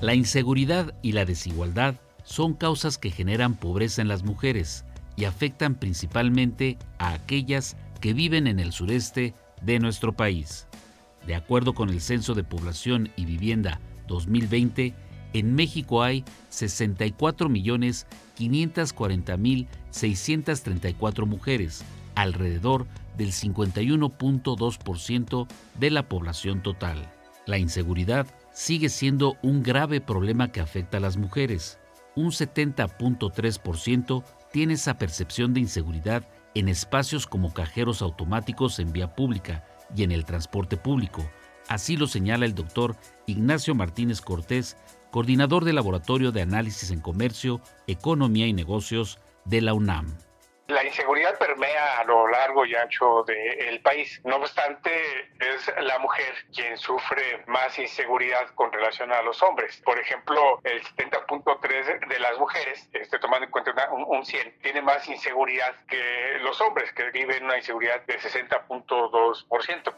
La inseguridad y la desigualdad son causas que generan pobreza en las mujeres y afectan principalmente a aquellas que viven en el sureste de nuestro país. De acuerdo con el Censo de Población y Vivienda 2020, en México hay 64.540.634 mujeres, alrededor del 51.2% de la población total. La inseguridad sigue siendo un grave problema que afecta a las mujeres. Un 70.3% tiene esa percepción de inseguridad en espacios como cajeros automáticos en vía pública y en el transporte público. Así lo señala el doctor Ignacio Martínez Cortés, coordinador del Laboratorio de Análisis en Comercio, Economía y Negocios de la UNAM. La inseguridad permea a lo largo y ancho del país. No obstante, es la mujer quien sufre más inseguridad con relación a los hombres. Por ejemplo, el 70.3 de las mujeres, este, tomando en cuenta un, 100, tiene más inseguridad que los hombres, que viven una inseguridad de 60.2%.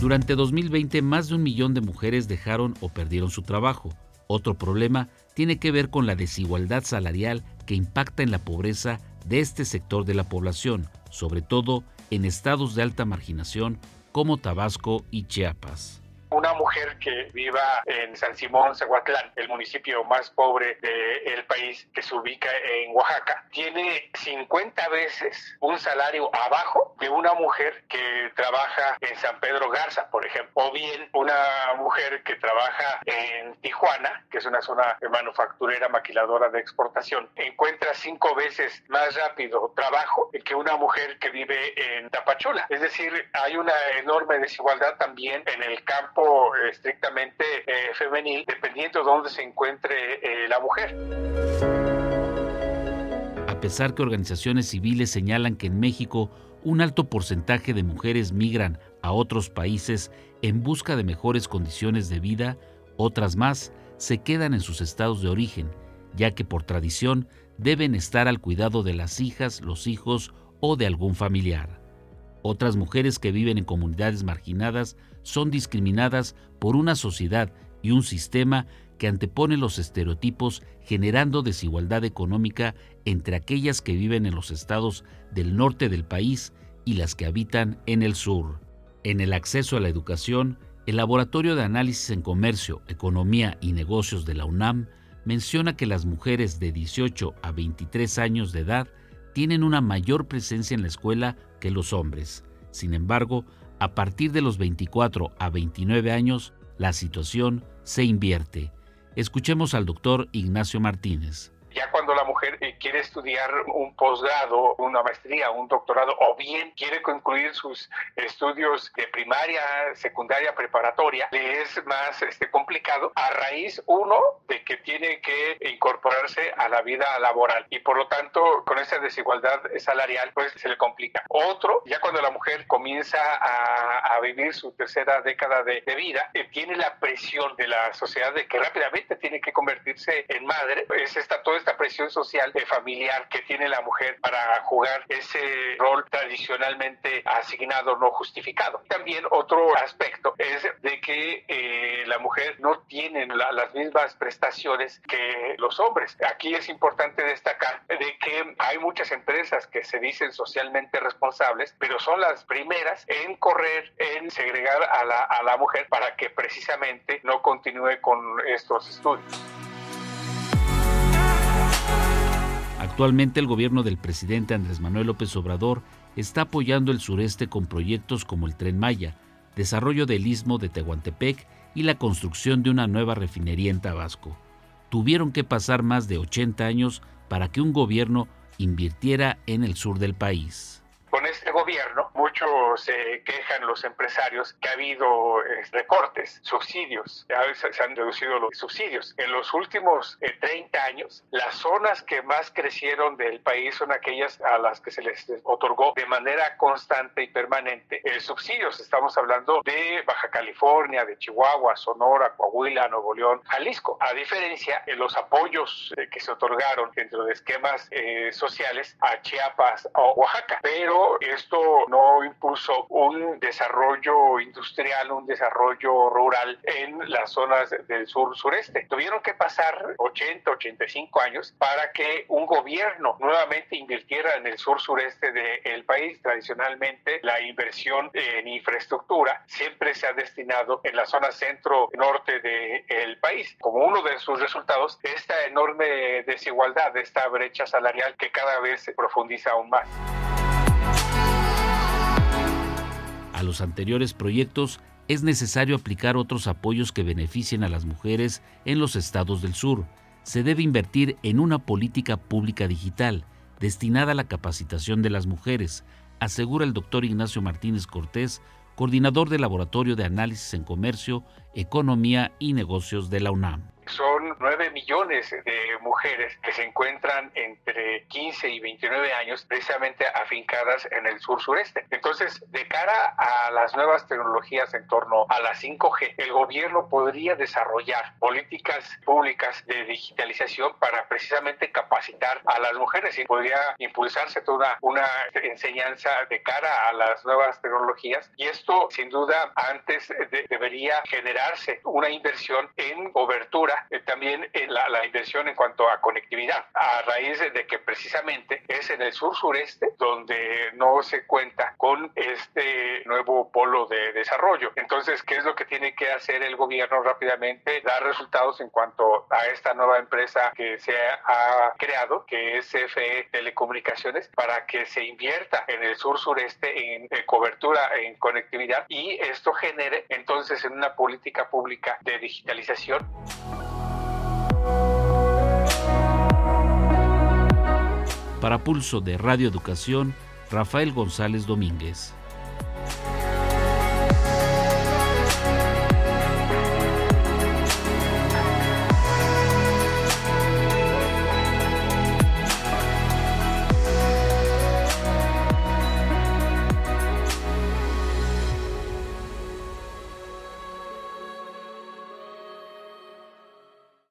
Durante 2020, más de un millón de mujeres dejaron o perdieron su trabajo. Otro problema tiene que ver con la desigualdad salarial que impacta en la pobreza de este sector de la población, sobre todo en estados de alta marginación como Tabasco y Chiapas una mujer que viva en San Simón, Zahuatlán, el municipio más pobre del país que se ubica en Oaxaca, tiene 50 veces un salario abajo de una mujer que trabaja en San Pedro Garza, por ejemplo, o bien una mujer que trabaja en Tijuana, que es una zona manufacturera maquiladora de exportación, encuentra cinco veces más rápido trabajo que una mujer que vive en Tapachula. Es decir, hay una enorme desigualdad también en el campo estrictamente eh, femenil, dependiendo de dónde se encuentre eh, la mujer. A pesar que organizaciones civiles señalan que en México un alto porcentaje de mujeres migran a otros países en busca de mejores condiciones de vida, otras más se quedan en sus estados de origen, ya que por tradición deben estar al cuidado de las hijas, los hijos o de algún familiar. Otras mujeres que viven en comunidades marginadas son discriminadas por una sociedad y un sistema que antepone los estereotipos generando desigualdad económica entre aquellas que viven en los estados del norte del país y las que habitan en el sur. En el acceso a la educación, el Laboratorio de Análisis en Comercio, Economía y Negocios de la UNAM menciona que las mujeres de 18 a 23 años de edad tienen una mayor presencia en la escuela que los hombres. Sin embargo, a partir de los 24 a 29 años, la situación se invierte. Escuchemos al doctor Ignacio Martínez. Ya cuando la mujer eh, quiere estudiar un posgrado, una maestría, un doctorado, o bien quiere concluir sus estudios de primaria, secundaria, preparatoria, le es más este, complicado a raíz, uno, de que tiene que incorporarse a la vida laboral y por lo tanto con esa desigualdad salarial pues se le complica. Otro, ya cuando la mujer comienza a, vivir su tercera década de, vida, eh, tiene la presión de la sociedad de que rápidamente tiene que convertirse en madre, es esta, toda esta presión social de familiar que tiene la mujer para jugar ese rol tradicionalmente asignado no justificado. También otro aspecto es de que eh, la mujer no tiene las mismas prestaciones que los hombres. Aquí es importante destacar de que hay muchas empresas que se dicen socialmente responsables, pero son las primeras en correr, en segregar a la, a la mujer para que precisamente no continúe con estos estudios. Actualmente el gobierno del presidente Andrés Manuel López Obrador está apoyando el sureste con proyectos como el Tren Maya, desarrollo del istmo de Tehuantepec y la construcción de una nueva refinería en Tabasco. Tuvieron que pasar más de 80 años para que un gobierno invirtiera en el sur del país. Gobierno se quejan los empresarios que ha habido eh, recortes, subsidios, a veces se han reducido los subsidios. En los últimos 30 eh, años, las zonas que más crecieron del país son aquellas a las que se les otorgó de manera constante y permanente el subsidios. Estamos hablando de Baja California, de Chihuahua, Sonora, Coahuila, Nuevo León, Jalisco. A diferencia de los apoyos eh, que se otorgaron dentro de esquemas sociales a Chiapas o Oaxaca. Pero es esto no impuso un desarrollo industrial, un desarrollo rural en las zonas del sur sureste. Tuvieron que pasar 80, 85 años para que un gobierno nuevamente invirtiera en el sur sureste del país. Tradicionalmente la inversión en infraestructura siempre se ha destinado en la zona centro-norte del país. Como uno de sus resultados, esta enorme desigualdad, esta brecha salarial que cada vez se profundiza aún más. A los anteriores proyectos es necesario aplicar otros apoyos que beneficien a las mujeres en los estados del sur. Se debe invertir en una política pública digital destinada a la capacitación de las mujeres, asegura el doctor Ignacio Martínez Cortés, coordinador del Laboratorio de Análisis en Comercio, Economía y Negocios de la UNAM son 9 millones de mujeres que se encuentran entre 15 y 29 años precisamente afincadas en el sur sureste. Entonces, de cara a las nuevas tecnologías en torno a la 5G, el gobierno podría desarrollar políticas públicas de digitalización para precisamente capacitar a las mujeres y podría impulsarse toda una enseñanza de cara a las nuevas tecnologías y esto sin duda antes debería generarse una inversión en cobertura eh, también eh, la, inversión en cuanto a conectividad, a raíz de, que precisamente es en el sur-sureste donde no se cuenta con este nuevo polo de desarrollo. Entonces, ¿qué es lo que tiene que hacer el gobierno rápidamente? Dar resultados en cuanto a esta nueva empresa que se ha creado, que es CFE Telecomunicaciones, para que se invierta en el sur-sureste en, en cobertura, en y esto genere entonces en una política pública de digitalización. Para Pulso de Radio Educación, Rafael González Domínguez.